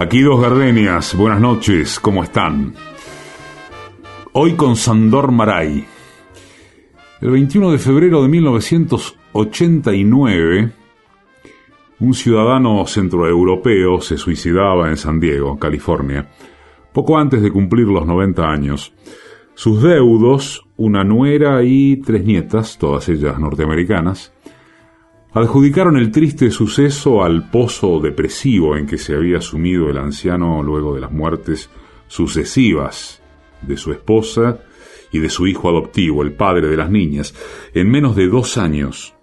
Aquí dos gardenias, buenas noches, ¿cómo están? Hoy con Sandor Maray. El 21 de febrero de 1989, un ciudadano centroeuropeo se suicidaba en San Diego, California, poco antes de cumplir los 90 años. Sus deudos, una nuera y tres nietas, todas ellas norteamericanas, adjudicaron el triste suceso al pozo depresivo en que se había sumido el anciano luego de las muertes sucesivas de su esposa y de su hijo adoptivo, el padre de las niñas, en menos de dos años.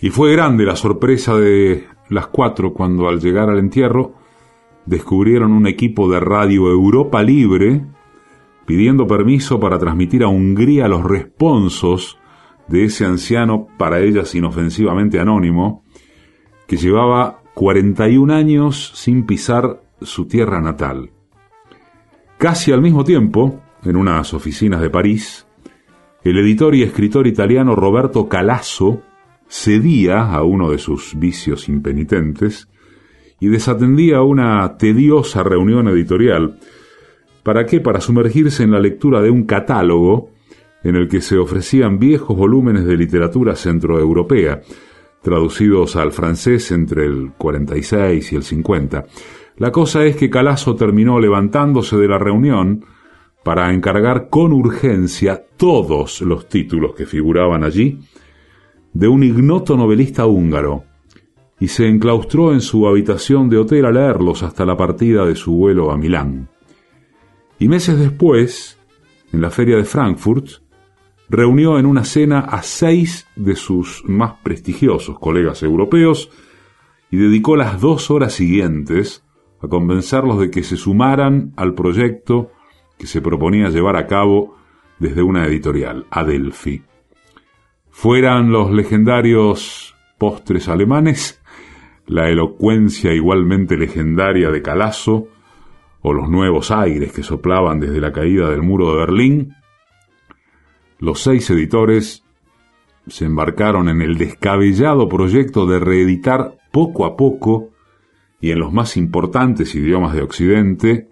Y fue grande la sorpresa de las cuatro cuando al llegar al entierro descubrieron un equipo de Radio Europa Libre pidiendo permiso para transmitir a Hungría los responsos de ese anciano para ellas inofensivamente anónimo, que llevaba 41 años sin pisar su tierra natal. Casi al mismo tiempo, en unas oficinas de París, el editor y escritor italiano Roberto Calasso cedía a uno de sus vicios impenitentes y desatendía una tediosa reunión editorial. ¿Para qué? Para sumergirse en la lectura de un catálogo en el que se ofrecían viejos volúmenes de literatura centroeuropea, traducidos al francés entre el 46 y el 50. La cosa es que Calasso terminó levantándose de la reunión para encargar con urgencia todos los títulos que figuraban allí de un ignoto novelista húngaro, y se enclaustró en su habitación de hotel a leerlos hasta la partida de su vuelo a Milán. Y meses después, en la feria de Frankfurt, reunió en una cena a seis de sus más prestigiosos colegas europeos y dedicó las dos horas siguientes a convencerlos de que se sumaran al proyecto que se proponía llevar a cabo desde una editorial, Adelphi. Fueran los legendarios postres alemanes, la elocuencia igualmente legendaria de Calasso, o los nuevos aires que soplaban desde la caída del muro de Berlín, los seis editores se embarcaron en el descabellado proyecto de reeditar poco a poco y en los más importantes idiomas de Occidente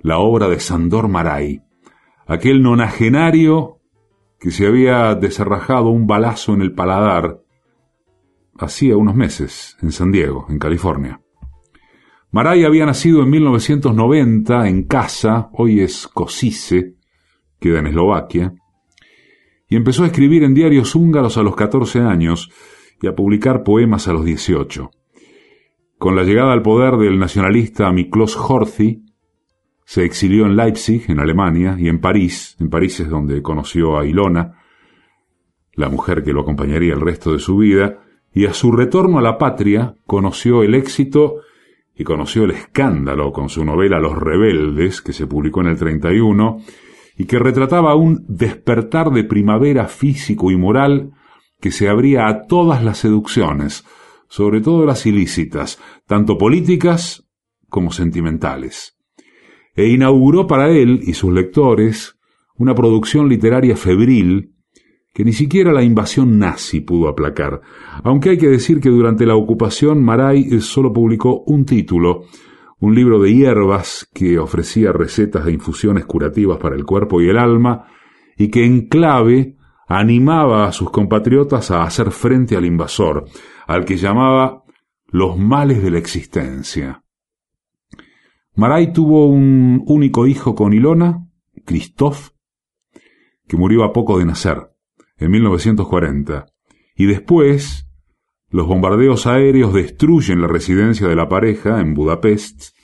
la obra de Sandor Maray, aquel nonagenario que se había desarrajado un balazo en el paladar hacía unos meses en San Diego, en California. Maray había nacido en 1990 en casa, hoy es Kosice, queda en Eslovaquia, y empezó a escribir en diarios húngaros a los 14 años y a publicar poemas a los 18. Con la llegada al poder del nacionalista Miklos Horthy, se exilió en Leipzig, en Alemania, y en París, en París es donde conoció a Ilona, la mujer que lo acompañaría el resto de su vida, y a su retorno a la patria conoció el éxito y conoció el escándalo con su novela Los Rebeldes, que se publicó en el 31, y que retrataba un despertar de primavera físico y moral que se abría a todas las seducciones, sobre todo las ilícitas, tanto políticas como sentimentales. E inauguró para él y sus lectores una producción literaria febril que ni siquiera la invasión nazi pudo aplacar, aunque hay que decir que durante la ocupación Maray solo publicó un título, un libro de hierbas que ofrecía recetas de infusiones curativas para el cuerpo y el alma, y que en clave animaba a sus compatriotas a hacer frente al invasor, al que llamaba los males de la existencia. Maray tuvo un único hijo con Ilona, Christoph, que murió a poco de nacer, en 1940, y después los bombardeos aéreos destruyen la residencia de la pareja en Budapest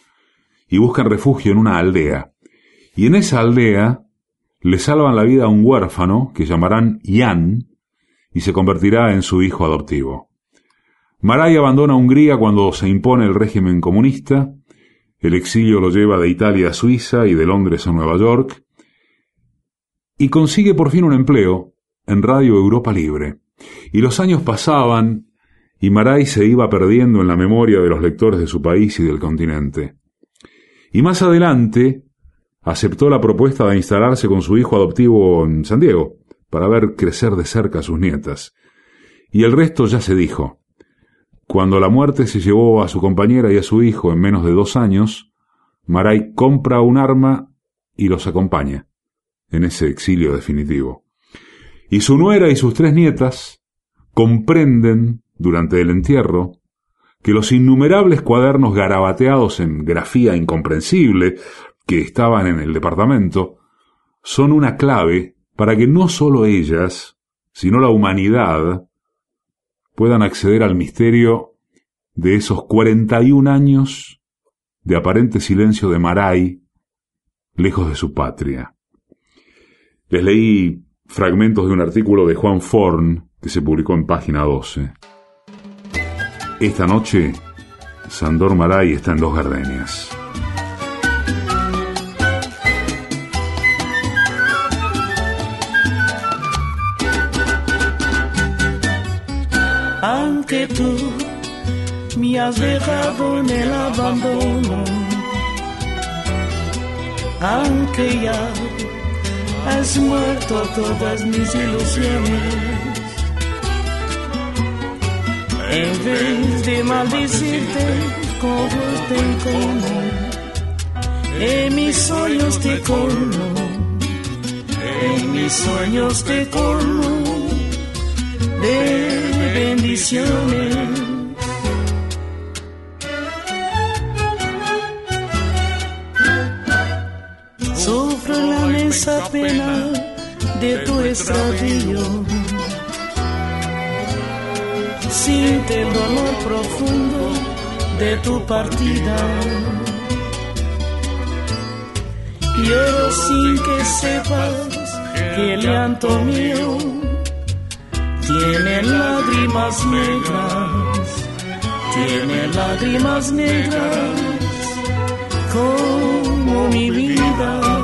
y buscan refugio en una aldea. Y en esa aldea le salvan la vida a un huérfano que llamarán Jan y se convertirá en su hijo adoptivo. Maray abandona Hungría cuando se impone el régimen comunista, el exilio lo lleva de Italia a Suiza y de Londres a Nueva York, y consigue por fin un empleo en Radio Europa Libre. Y los años pasaban y Maray se iba perdiendo en la memoria de los lectores de su país y del continente. Y más adelante aceptó la propuesta de instalarse con su hijo adoptivo en San Diego, para ver crecer de cerca a sus nietas. Y el resto ya se dijo. cuando la muerte se llevó a su compañera y a su hijo en menos de dos años, Maray compra un arma y los acompaña en ese exilio definitivo. Y su nuera y sus tres nietas comprenden, durante el entierro, que los innumerables cuadernos garabateados en grafía incomprensible que estaban en el departamento son una clave para que no solo ellas, sino la humanidad, puedan acceder al misterio de esos 41 años de aparente silencio de Maray, lejos de su patria. Les leí fragmentos de un artículo de Juan Forn que se publicó en página 12. Esta noche, Sandor Maray está en Dos Gardenias. Aunque tú me has dejado en el abandono, aunque ya has muerto todas mis ilusiones. En vez de maldecirte, como te como, en mis sueños te colmo, en mis sueños te colmo de bendiciones. esa pena de tu extravío. Siente el dolor profundo de tu partida. Lloro sin que sepas que el llanto mío tiene lágrimas negras, tiene lágrimas negras como mi vida.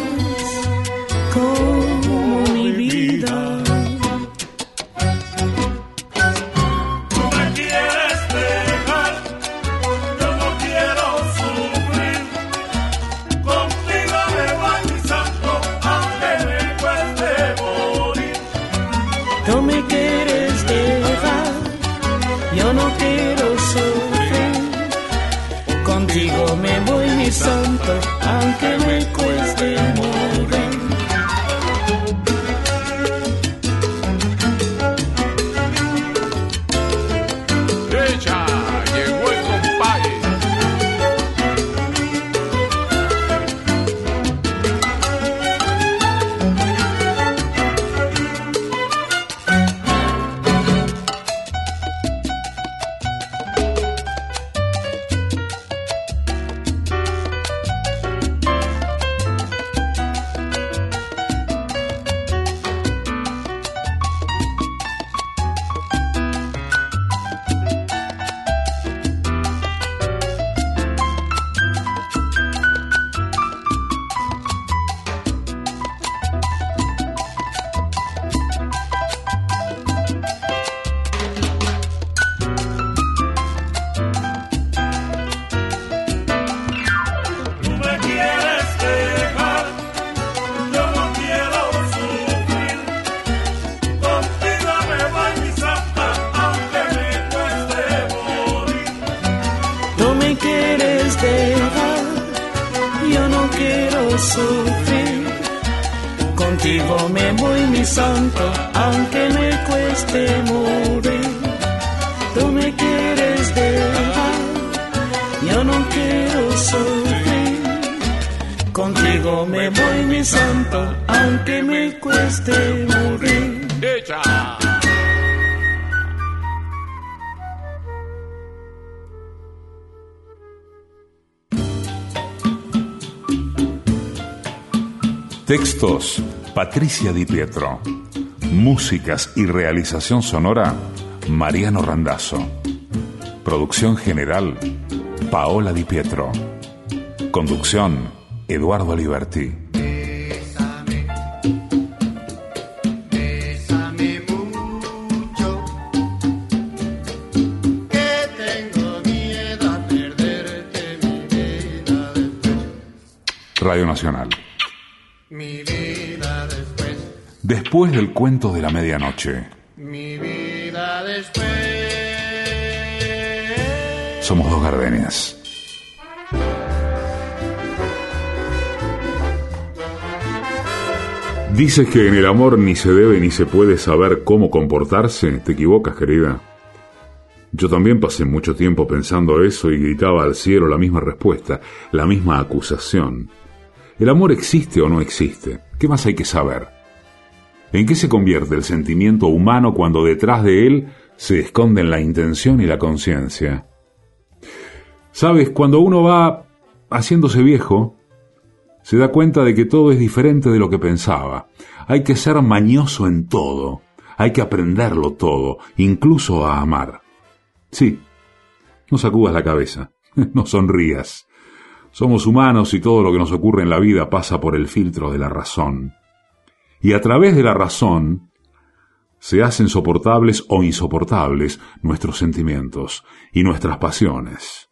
aunque me cueste morir. Tú me quieres dejar, yo no quiero sufrir. Contigo me voy, mi santo, aunque me cueste morir. Textos, Patricia Di Pietro. Músicas y realización sonora, Mariano Randazzo. Producción general, Paola Di Pietro. Conducción, Eduardo Liberti. Radio Nacional. Después del cuento de la medianoche. Mi vida después. Somos dos gardenias. Dices que en el amor ni se debe ni se puede saber cómo comportarse. Te equivocas, querida. Yo también pasé mucho tiempo pensando eso y gritaba al cielo la misma respuesta, la misma acusación. ¿El amor existe o no existe? ¿Qué más hay que saber? ¿En qué se convierte el sentimiento humano cuando detrás de él se esconden la intención y la conciencia? Sabes, cuando uno va haciéndose viejo, se da cuenta de que todo es diferente de lo que pensaba. Hay que ser mañoso en todo, hay que aprenderlo todo, incluso a amar. Sí, no sacudas la cabeza, no sonrías. Somos humanos y todo lo que nos ocurre en la vida pasa por el filtro de la razón. Y a través de la razón se hacen soportables o insoportables nuestros sentimientos y nuestras pasiones.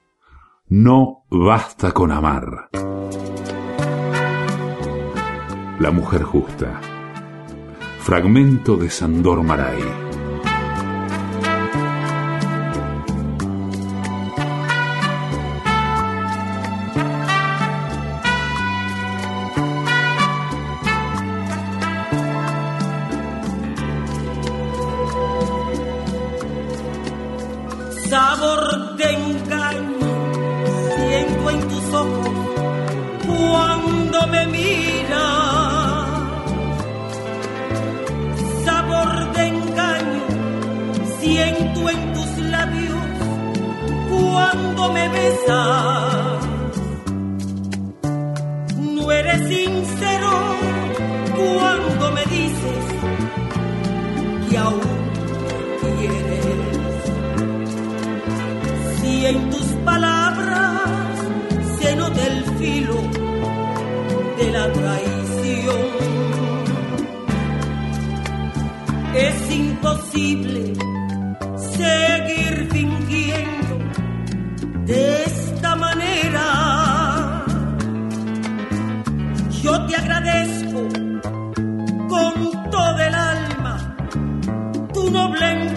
No basta con amar. La mujer justa. Fragmento de Sandor Maray. yo te agradezco con todo el alma tu noble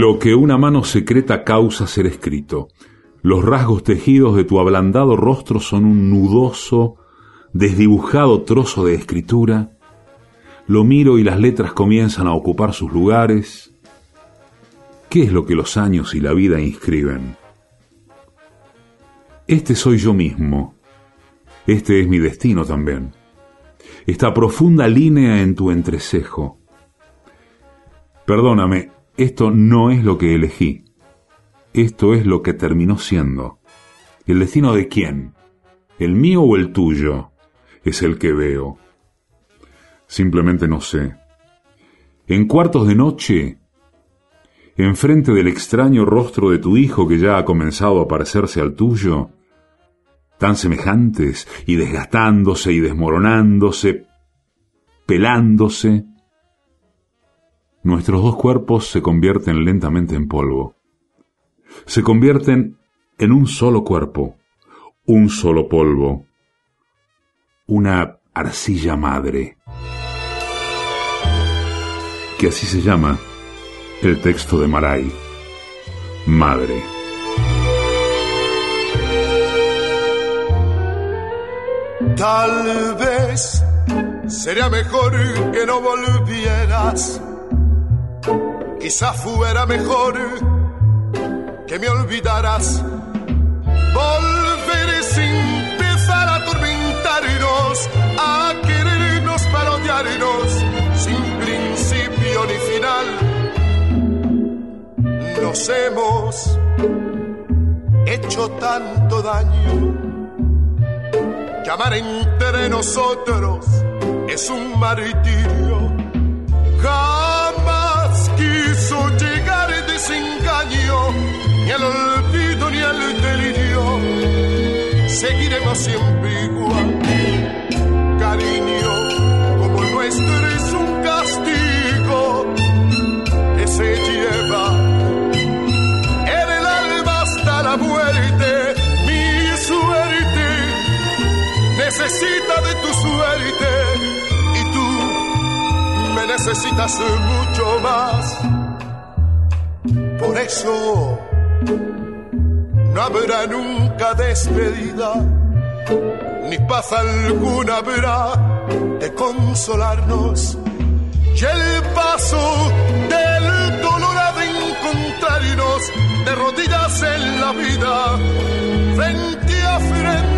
Lo que una mano secreta causa ser escrito. Los rasgos tejidos de tu ablandado rostro son un nudoso, desdibujado trozo de escritura Lo miro y las letras comienzan a ocupar sus lugares. ¿Qué es lo que los años y la vida inscriben? Este soy yo mismo. Este es mi destino también. Esta profunda línea en tu entrecejo. Perdóname, esto no es lo que elegí. Esto es lo que terminó siendo. ¿El destino de quién? ¿El mío o el tuyo? Es el que veo. Simplemente no sé. En cuartos de noche, enfrente del extraño rostro de tu hijo que ya ha comenzado a parecerse al tuyo, tan semejantes y desgastándose y desmoronándose, pelándose, nuestros dos cuerpos se convierten lentamente en polvo. Se convierten en un solo cuerpo, un solo polvo, una arcilla madre. Que así se llama el texto de Maray, Madre. Tal vez sería mejor que no volvieras. Quizá fuera mejor que me olvidaras. Volver sin empezar a atormentarnos, a querernos para odiarnos, sin principio ni final. Nos hemos hecho tanto daño que amar entre nosotros es un martirio. Quiso llegar el desengaño, ni el olvido ni el delirio. Seguiremos siempre igual, necesitas mucho más. Por eso no habrá nunca despedida, ni paz alguna habrá de consolarnos. Y el paso del dolor ha de encontrarnos de rodillas en la vida, frente a frente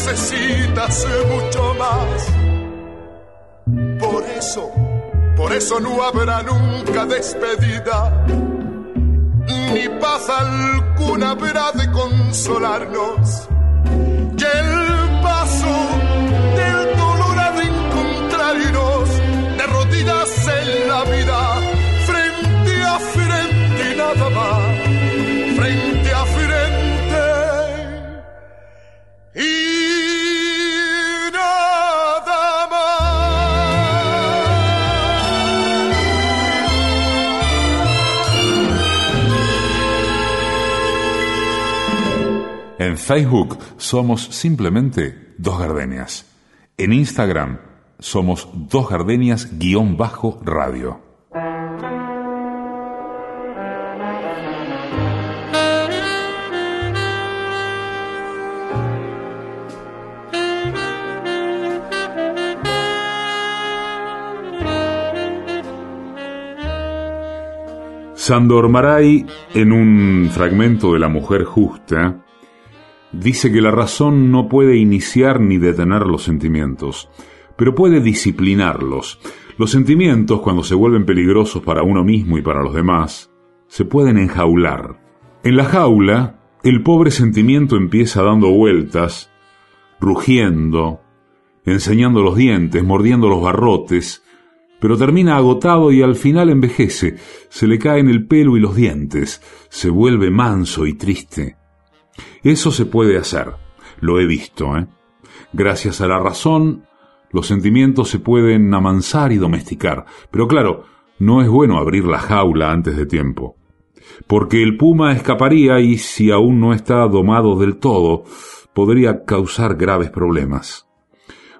necesitas mucho más. Por eso, por eso no habrá nunca despedida, ni paz alguna habrá de consolarnos. Y el paso del dolor ha de encontrarnos de rodillas en la vida, frente a frente y nada más, En Facebook somos simplemente Dos Gardenias. En Instagram somos Dos Gardenias guion bajo radio. Sandor Maray, en un fragmento de La Mujer Justa, dice que la razón no puede iniciar ni detener los sentimientos, pero puede disciplinarlos. Los sentimientos, cuando se vuelven peligrosos para uno mismo y para los demás, se pueden enjaular. En la jaula, el pobre sentimiento empieza dando vueltas, rugiendo, enseñando los dientes, mordiendo los barrotes, pero termina agotado y al final envejece, se le caen el pelo y los dientes, se vuelve manso y triste. Eso se puede hacer, lo he visto, ¿eh? Gracias a la razón, los sentimientos se pueden amansar y domesticar, pero claro, no es bueno abrir la jaula antes de tiempo. porque el puma escaparía y si aún no está domado del todo, podría causar graves problemas.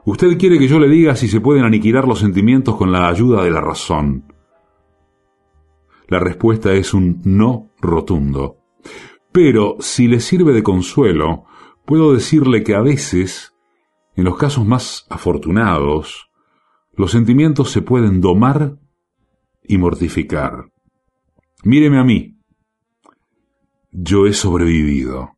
Usted quiere que yo le diga si se pueden aniquilar los sentimientos con la ayuda de la razón. La respuesta es un no rotundo. Pero si le sirve de consuelo, puedo decirle que a veces, en los casos más afortunados, los sentimientos se pueden domar y mortificar. Míreme a mí. Yo he sobrevivido.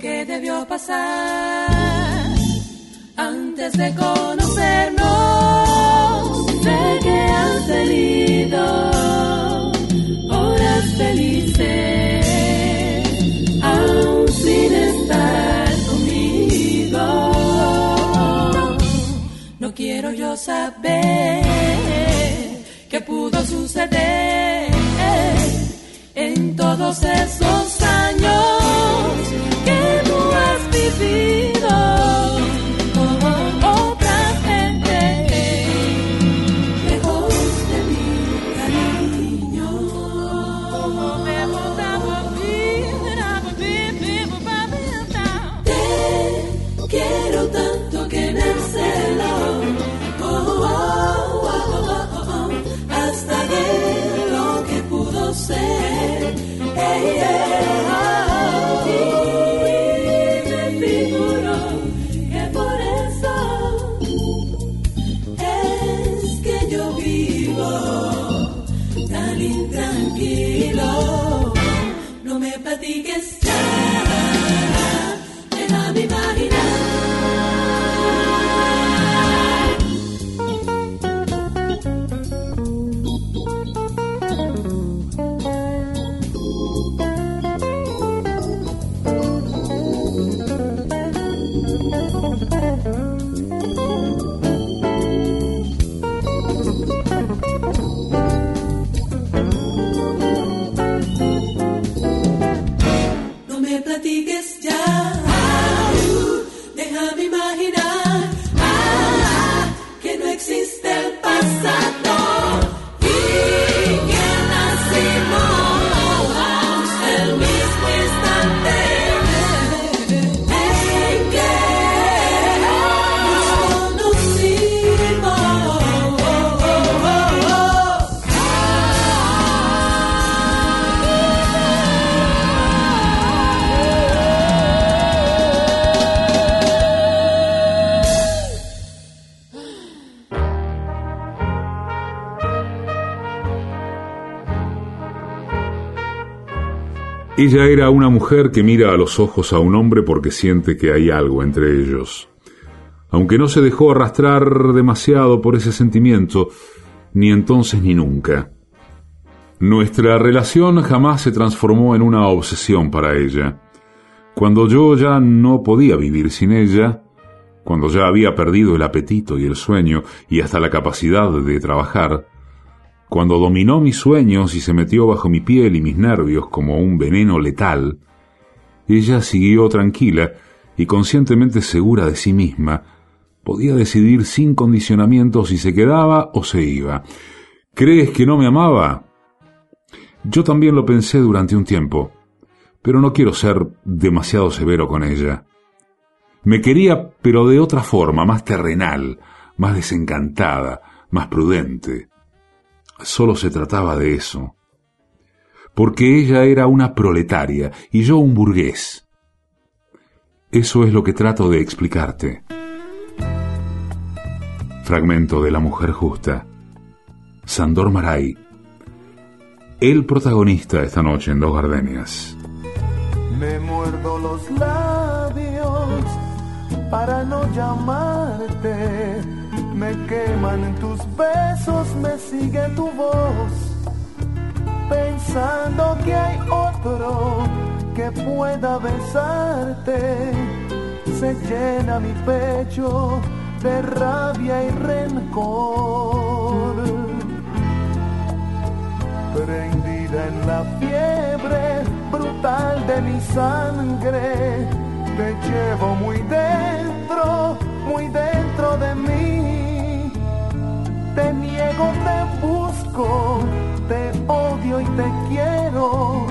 Que debió pasar antes de conocernos. Sé que han salido horas felices, aún sin estar conmigo. No quiero yo saber qué pudo suceder en todos esos años que tú has vivido No me platiques Ella era una mujer que mira a los ojos a un hombre porque siente que hay algo entre ellos. Aunque no se dejó arrastrar demasiado por ese sentimiento, ni entonces ni nunca. Nuestra relación jamás se transformó en una obsesión para ella. Cuando yo ya no podía vivir sin ella, cuando ya había perdido el apetito y el sueño y hasta la capacidad de trabajar, cuando dominó mis sueños y se metió bajo mi piel y mis nervios como un veneno letal, ella siguió tranquila y conscientemente segura de sí misma, podía decidir sin condicionamiento si se quedaba o se iba. ¿Crees que no me amaba? Yo también lo pensé durante un tiempo, pero no quiero ser demasiado severo con ella. Me quería, pero de otra forma, más terrenal, más desencantada, más prudente. Solo se trataba de eso. Porque ella era una proletaria y yo un burgués. Eso es lo que trato de explicarte. Fragmento de La Mujer Justa. Sandor Maray. El protagonista esta noche en Dos Gardenias. Me muerdo los labios para no llamarte. Me queman tus besos, me sigue tu voz. Pensando que hay otro que pueda besarte. Se llena mi pecho de rabia y rencor. Prendida en la fiebre brutal de mi sangre, te llevo muy dentro, muy dentro de mí. Te niego, te busco, te odio y te quiero.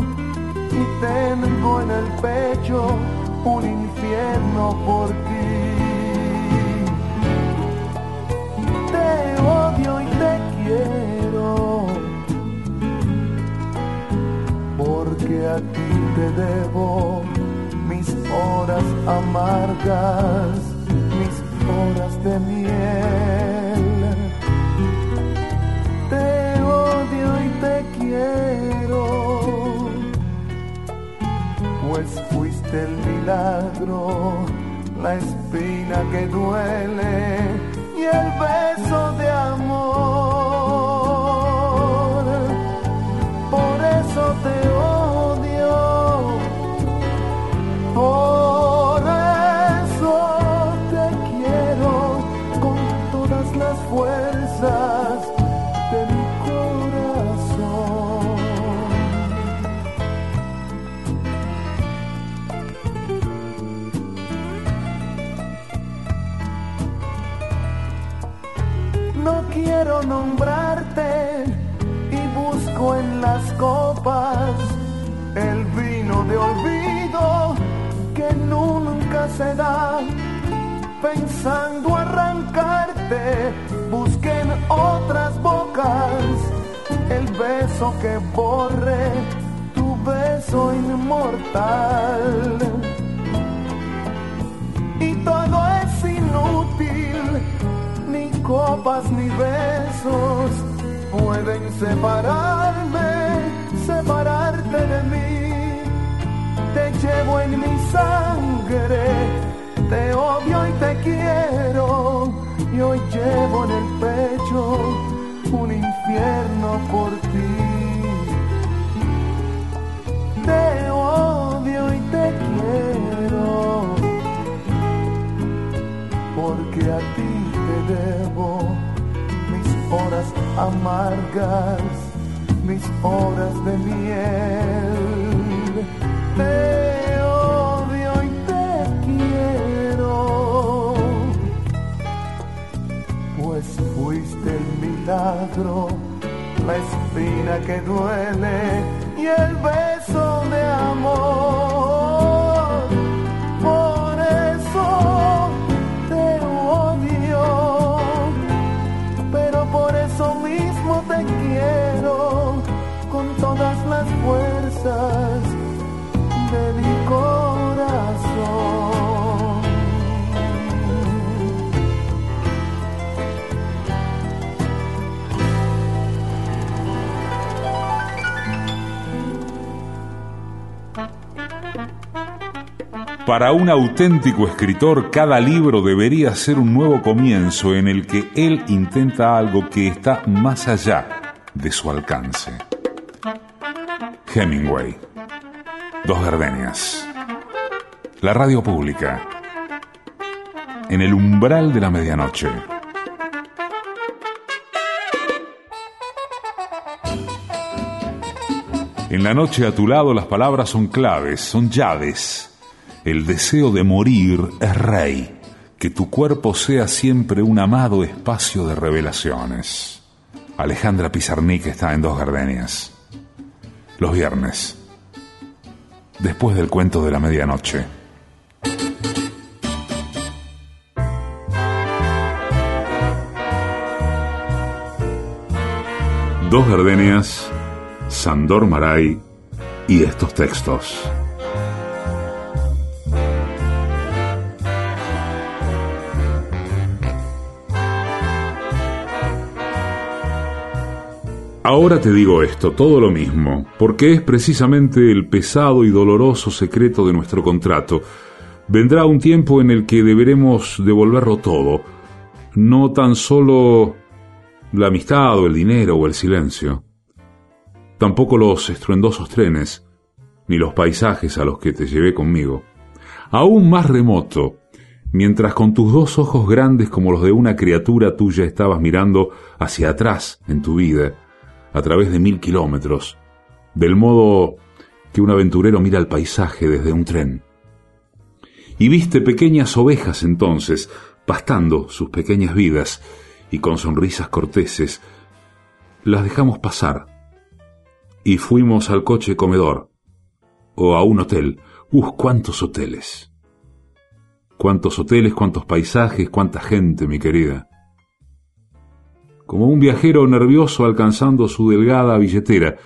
Y tengo en el pecho un infierno por ti. Te odio y te quiero. Porque a ti te debo mis horas amargas, mis horas de miel. La espina que duele y el beso Pensando arrancarte, busqué en otras bocas el beso que borre tu beso inmortal. Y todo es inútil, ni copas ni besos pueden separarme, separarte de mí. Te llevo en mi sangre, te odio y te quiero. Y hoy llevo en el pecho un infierno por ti. Te odio y te quiero, porque a ti te debo mis horas amargas, mis horas de miel. La espina que duele y el beso de amor. Para un auténtico escritor, cada libro debería ser un nuevo comienzo en el que él intenta algo que está más allá de su alcance. Hemingway. Dos gardenias. La radio pública. En el umbral de la medianoche. En la noche a tu lado las palabras son claves, son llaves. El deseo de morir es rey. Que tu cuerpo sea siempre un amado espacio de revelaciones. Alejandra Pizarnik está en Dos Gardenias. Los viernes. Después del cuento de la medianoche. Dos Gardenias, Sandor Maray y estos textos. Ahora te digo esto, todo lo mismo, porque es precisamente el pesado y doloroso secreto de nuestro contrato. Vendrá un tiempo en el que deberemos devolverlo todo, no tan solo la amistad o el dinero o el silencio, tampoco los estruendosos trenes, ni los paisajes a los que te llevé conmigo. Aún más remoto mientras con tus dos ojos grandes como los de una criatura tuya estabas mirando hacia atrás en tu vida, a través de mil kilómetros, del modo que un aventurero mira el paisaje desde un tren. Y viste pequeñas ovejas entonces, pastando sus pequeñas vidas, y con sonrisas corteses, las dejamos pasar. Y fuimos al coche comedor, o a un hotel. ¡Uf, cuántos hoteles! Cuántos hoteles, cuántos paisajes, cuánta gente, mi querida. Como un viajero nervioso alcanzando su delgada billetera,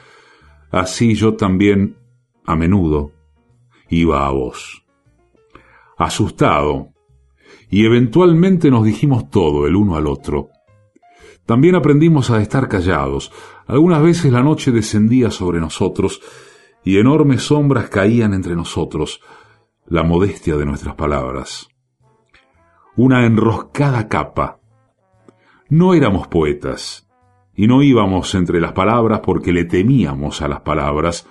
así yo también, a menudo, iba a vos. Asustado, y eventualmente nos dijimos todo el uno al otro. También aprendimos a estar callados. Algunas veces la noche descendía sobre nosotros y enormes sombras caían entre nosotros, la modestia de nuestras palabras. Una enroscada capa. No éramos poetas, y no íbamos entre las palabras porque le temíamos a las palabras.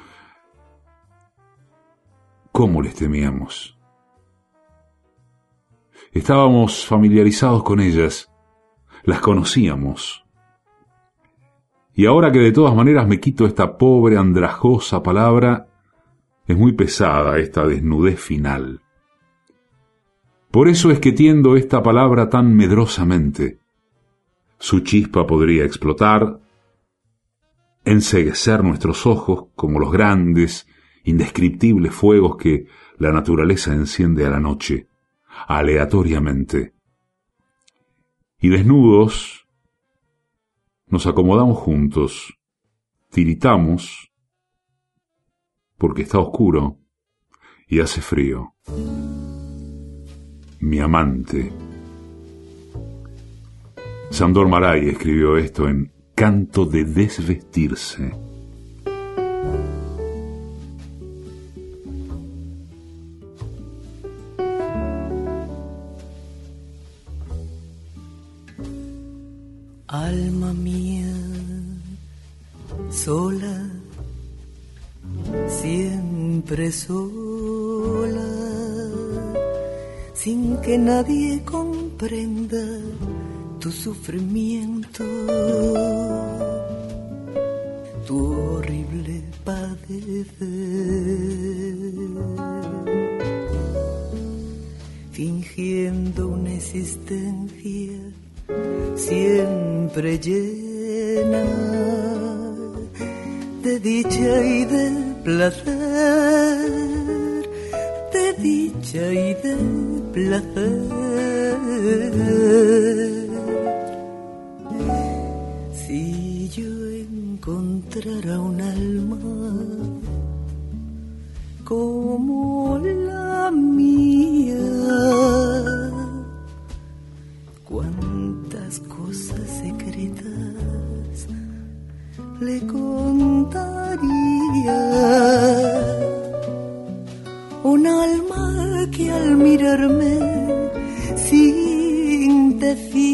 ¿Cómo les temíamos? Estábamos familiarizados con ellas, las conocíamos. Y ahora que de todas maneras me quito esta pobre andrajosa palabra, es muy pesada esta desnudez final. Por eso es que tiendo esta palabra tan medrosamente. Su chispa podría explotar, enseguecer nuestros ojos como los grandes, indescriptibles fuegos que la naturaleza enciende a la noche, aleatoriamente. Y desnudos, nos acomodamos juntos, tiritamos, porque está oscuro y hace frío. Mi amante. Sandor Maray escribió esto en Canto de desvestirse. Alma mía, sola, siempre sola, sin que nadie comprenda tu sufrimiento, tu horrible padecer, fingiendo una existencia siempre llena de dicha y de placer, de dicha y de placer. Un alma como la mía, cuántas cosas secretas le contaría. Un alma que al mirarme sin decir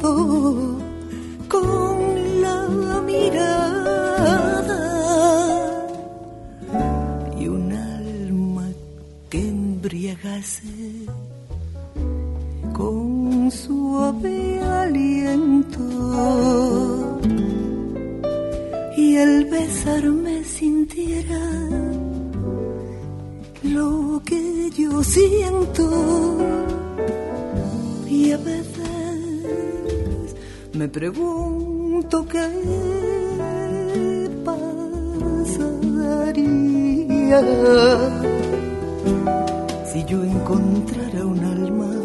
con la mirada y un alma que embriagase con suave aliento y el besarme sintiera lo que yo siento y a veces me pregunto qué pasaría si yo encontrara un alma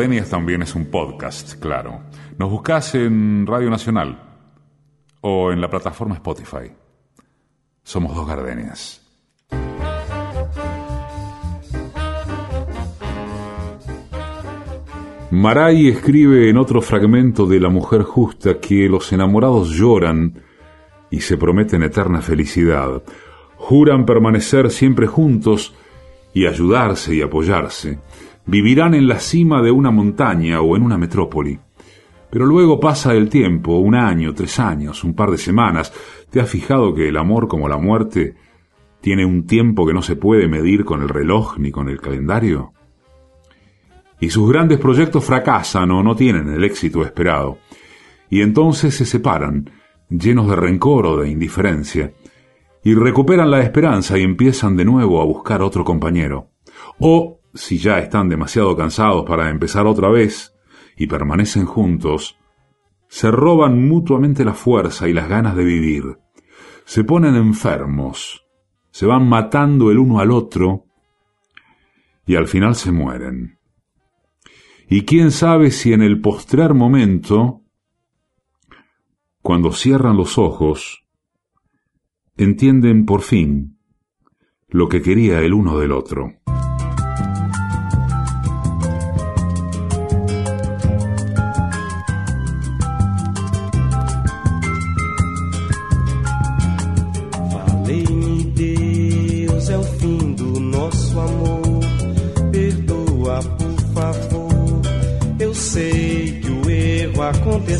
Gardenias también es un podcast, claro. Nos buscás en Radio Nacional o en la plataforma Spotify. Somos Dos Gardenias. Maray escribe en otro fragmento de La Mujer Justa que los enamorados lloran y se prometen eterna felicidad. Juran permanecer siempre juntos y ayudarse y apoyarse. Vivirán en la cima de una montaña o en una metrópoli. Pero luego pasa el tiempo, un año, tres años, un par de semanas. ¿Te has fijado que el amor como la muerte tiene un tiempo que no se puede medir con el reloj ni con el calendario? Y sus grandes proyectos fracasan o no tienen el éxito esperado. Y entonces se separan, llenos de rencor o de indiferencia, y recuperan la esperanza y empiezan de nuevo a buscar otro compañero. O, si ya están demasiado cansados para empezar otra vez, y permanecen juntos, se roban mutuamente la fuerza y las ganas de vivir, se ponen enfermos, se van matando el uno al otro, y al final se mueren. Y quién sabe si en el postrer momento, cuando cierran los ojos, entienden por fin lo que quería el uno del otro.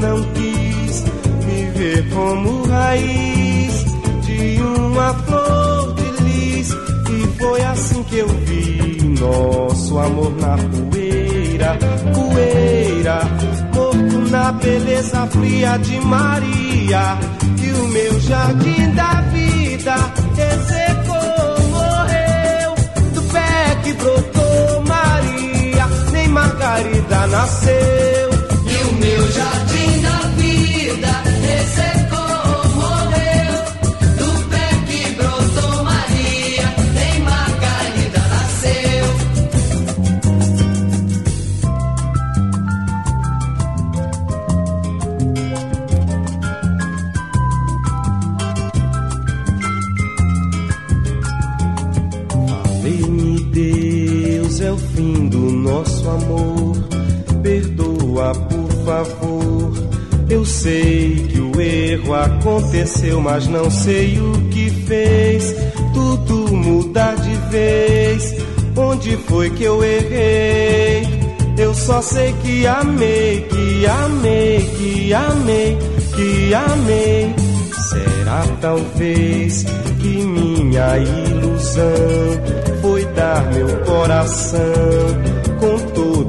Não quis me ver como raiz de uma flor de lis. E foi assim que eu vi nosso amor na poeira, poeira, morto na beleza fria de Maria. Que o meu jardim da vida ressecou, morreu. Do pé que brotou Maria, nem Margarida nasceu. Deus, é o fim do nosso amor. Perdoa, por favor. Eu sei que o erro aconteceu, mas não sei o que fez tudo mudar de vez. Onde foi que eu errei? Eu só sei que amei, que amei, que amei, que amei. Será talvez que minha ilusão foi dar meu coração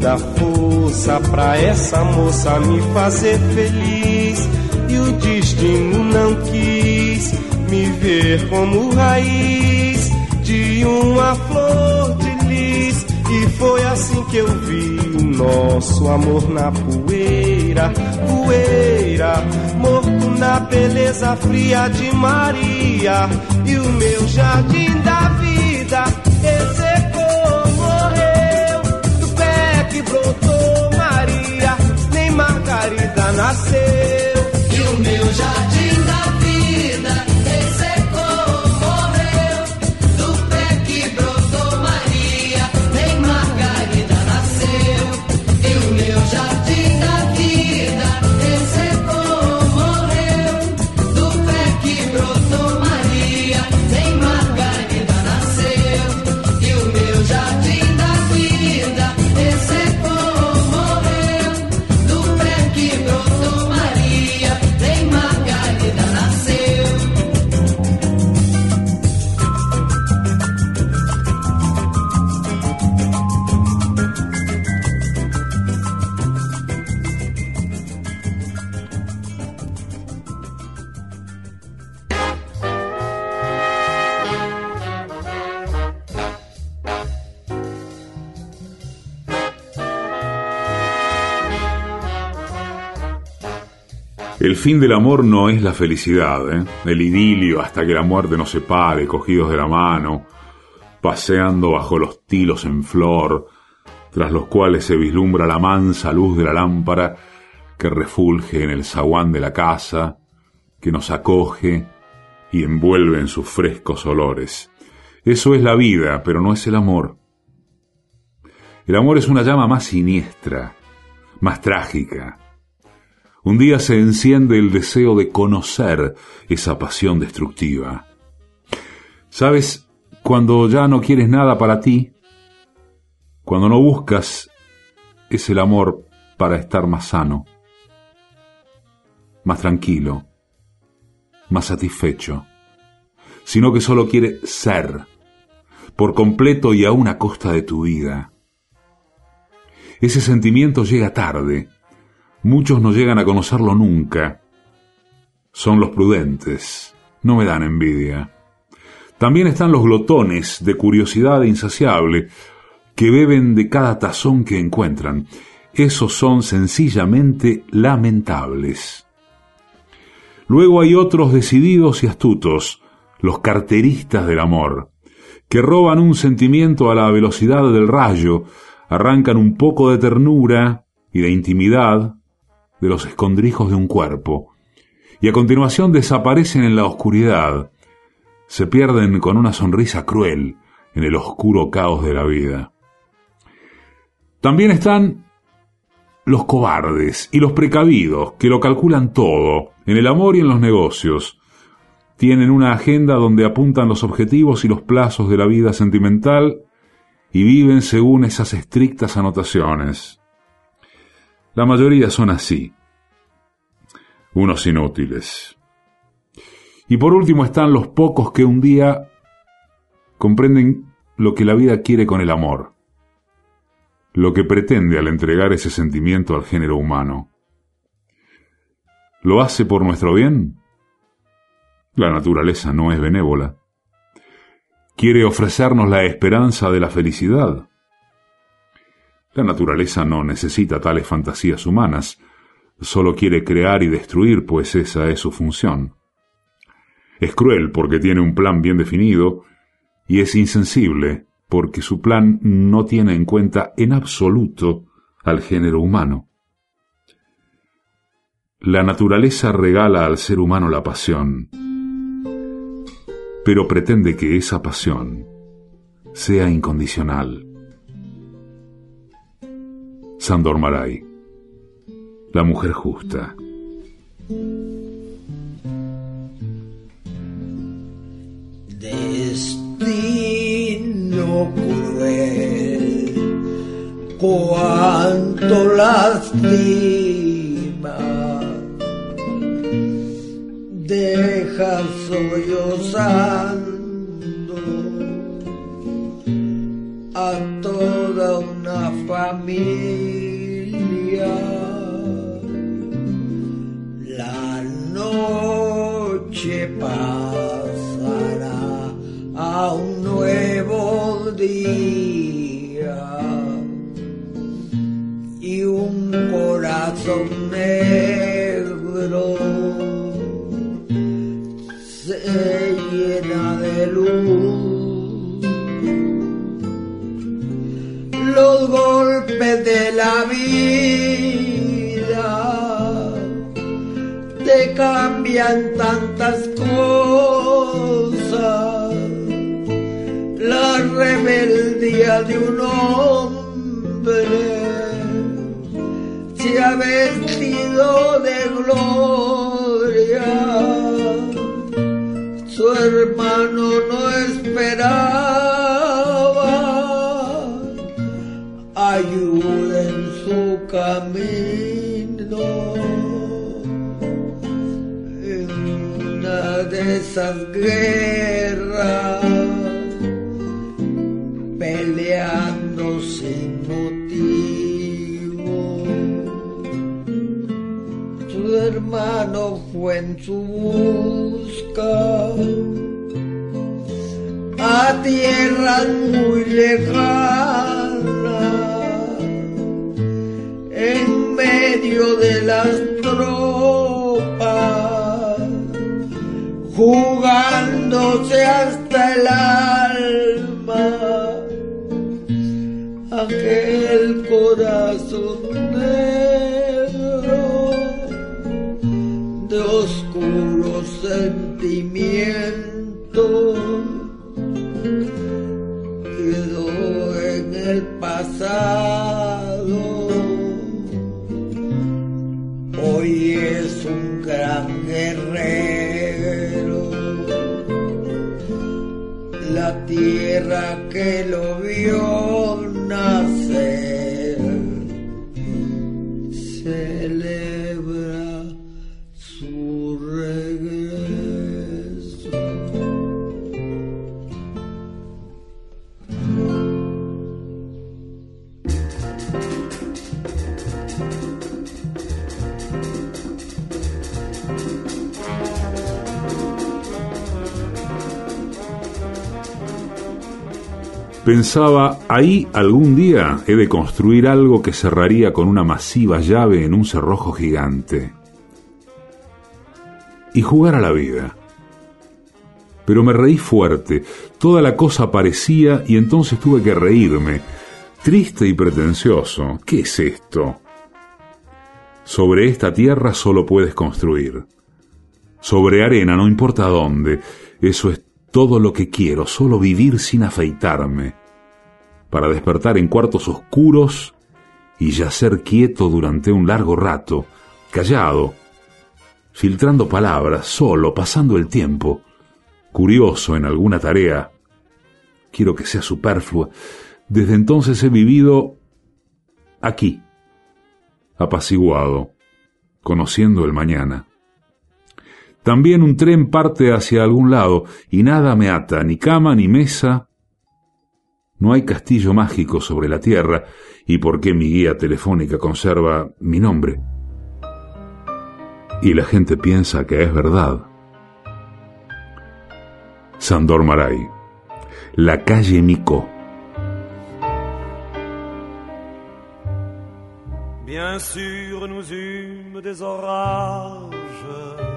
a força pra essa moça me fazer feliz. E o destino não quis me ver como raiz de uma flor de lis. E foi assim que eu vi o nosso amor na poeira, poeira, morto na beleza fria de Maria. E o meu jardim da vida Nasceu. E o meu jardim da El fin del amor no es la felicidad, ¿eh? el idilio hasta que la muerte nos separe, cogidos de la mano, paseando bajo los tilos en flor, tras los cuales se vislumbra la mansa luz de la lámpara que refulge en el zaguán de la casa, que nos acoge y envuelve en sus frescos olores. Eso es la vida, pero no es el amor. El amor es una llama más siniestra, más trágica, un día se enciende el deseo de conocer esa pasión destructiva. ¿Sabes? Cuando ya no quieres nada para ti, cuando no buscas, es el amor para estar más sano, más tranquilo, más satisfecho, sino que solo quiere ser, por completo y aún a costa de tu vida. Ese sentimiento llega tarde, Muchos no llegan a conocerlo nunca. Son los prudentes. No me dan envidia. También están los glotones de curiosidad insaciable, que beben de cada tazón que encuentran. Esos son sencillamente lamentables. Luego hay otros decididos y astutos, los carteristas del amor, que roban un sentimiento a la velocidad del rayo, arrancan un poco de ternura y de intimidad de los escondrijos de un cuerpo, y a continuación desaparecen en la oscuridad, se pierden con una sonrisa cruel en el oscuro caos de la vida. También están los cobardes y los precavidos, que lo calculan todo, en el amor y en los negocios. Tienen una agenda donde apuntan los objetivos y los plazos de la vida sentimental y viven según esas estrictas anotaciones. La mayoría son así, unos inútiles. Y por último están los pocos que un día comprenden lo que la vida quiere con el amor, lo que pretende al entregar ese sentimiento al género humano. ¿Lo hace por nuestro bien? La naturaleza no es benévola. Quiere ofrecernos la esperanza de la felicidad. La naturaleza no necesita tales fantasías humanas, solo quiere crear y destruir, pues esa es su función. Es cruel porque tiene un plan bien definido y es insensible porque su plan no tiene en cuenta en absoluto al género humano. La naturaleza regala al ser humano la pasión, pero pretende que esa pasión sea incondicional. Sandor Maray, la mujer justa. Destino cruel, cuánto lastima, deja sollozando a toda una familia. y un corazón negro se llena de luz. Los golpes de la vida te cambian tantas cosas. De un hombre se ha vestido de gloria. Su hermano no esperaba ayuda en su camino. En una de esas guerras, en su busca. A tierras muy lejanas, en medio de las tropas, jugándose hasta el alma aquel corazón tierra que Pensaba, ahí algún día he de construir algo que cerraría con una masiva llave en un cerrojo gigante. Y jugar a la vida. Pero me reí fuerte, toda la cosa parecía y entonces tuve que reírme, triste y pretencioso. ¿Qué es esto? Sobre esta tierra solo puedes construir. Sobre arena, no importa dónde, eso es todo lo que quiero, solo vivir sin afeitarme, para despertar en cuartos oscuros y yacer quieto durante un largo rato, callado, filtrando palabras, solo, pasando el tiempo, curioso en alguna tarea. Quiero que sea superflua. Desde entonces he vivido aquí, apaciguado, conociendo el mañana. También un tren parte hacia algún lado y nada me ata, ni cama ni mesa. No hay castillo mágico sobre la tierra y por qué mi guía telefónica conserva mi nombre. Y la gente piensa que es verdad. Sandor Maray, la calle Mico. Bien sûr, nous eûmes des orages.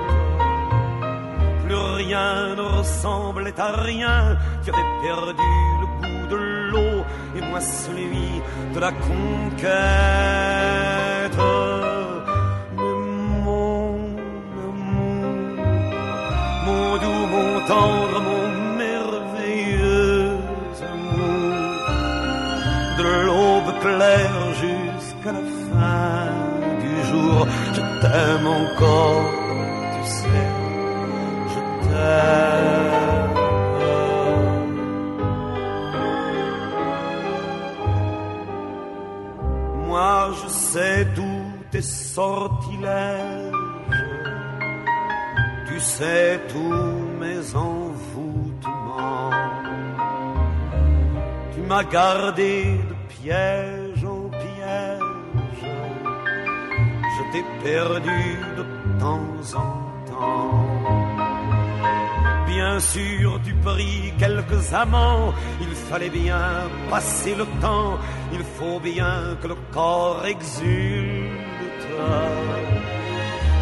Rien ne ressemblait à rien, tu avais perdu le goût de l'eau et moi celui de la conquête. Mon amour, mon doux, mon tendre, mon merveilleux amour, de l'aube claire jusqu'à la fin du jour, je t'aime encore, Moi je sais tous tes sortilèges, tu sais tous mes envoûtements. Tu m'a gardé de piège en piège. Je t'ai perdu de temps en temps. Bien sûr, tu pris quelques amants, il fallait bien passer le temps, il faut bien que le corps exulte.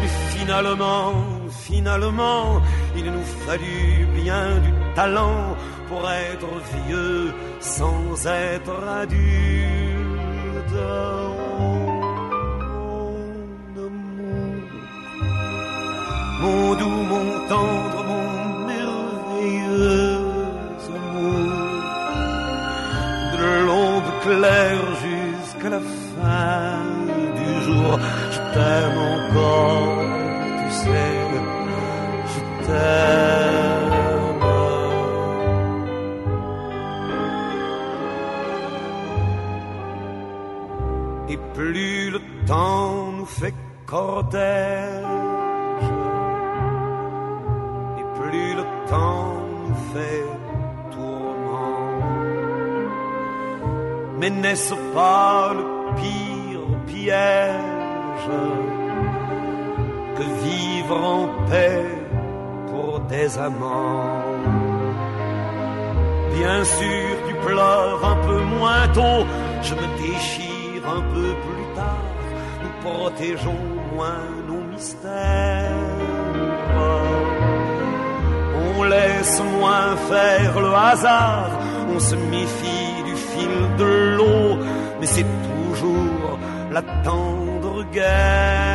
Et finalement, finalement, il nous fallut bien du talent pour être vieux sans être adulte. Doux, mon t'aime encore, tu sais, je t'aime. Et plus le temps nous fait cortège, et plus le temps nous fait tourment. Mais n'est-ce pas le pire piège que vivre en paix pour des amants? Bien sûr, tu pleures un peu moins tôt, je me déchire un peu plus tard, nous protégeons moins nos mystères. On laisse moins faire le hasard, on se méfie du fil de l'eau, mais c'est toujours la again.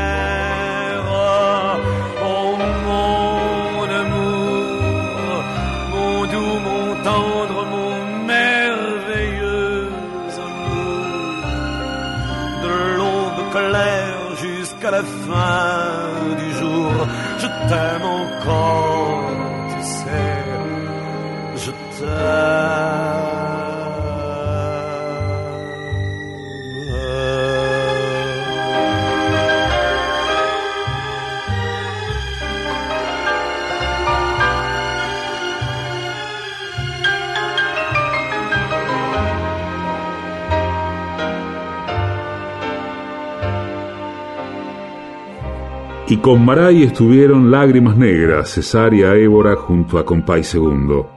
Con Maray estuvieron Lágrimas Negras, Cesárea Évora junto a Compay Segundo,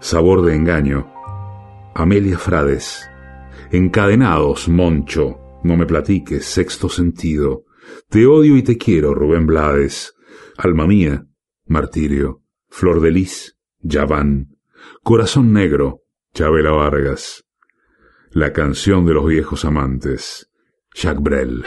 Sabor de Engaño, Amelia Frades, Encadenados, Moncho, No me platiques, Sexto Sentido, Te odio y te quiero, Rubén Blades, Alma mía, Martirio, Flor de Lis, Yaván, Corazón Negro, Chabela Vargas, La canción de los viejos amantes, Jacques Brel.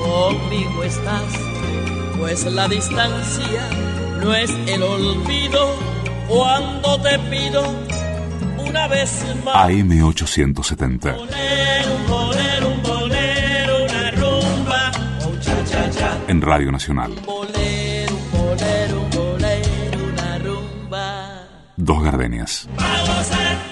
conmigo estás, pues la distancia no es el olvido cuando te pido una vez más. AM870. Bolero, un bolero, un bolero, una rumba, un cha cha cha. En Radio Nacional. Bolero, un bolero, un bolero, una rumba. Dos gardenias. Vamos a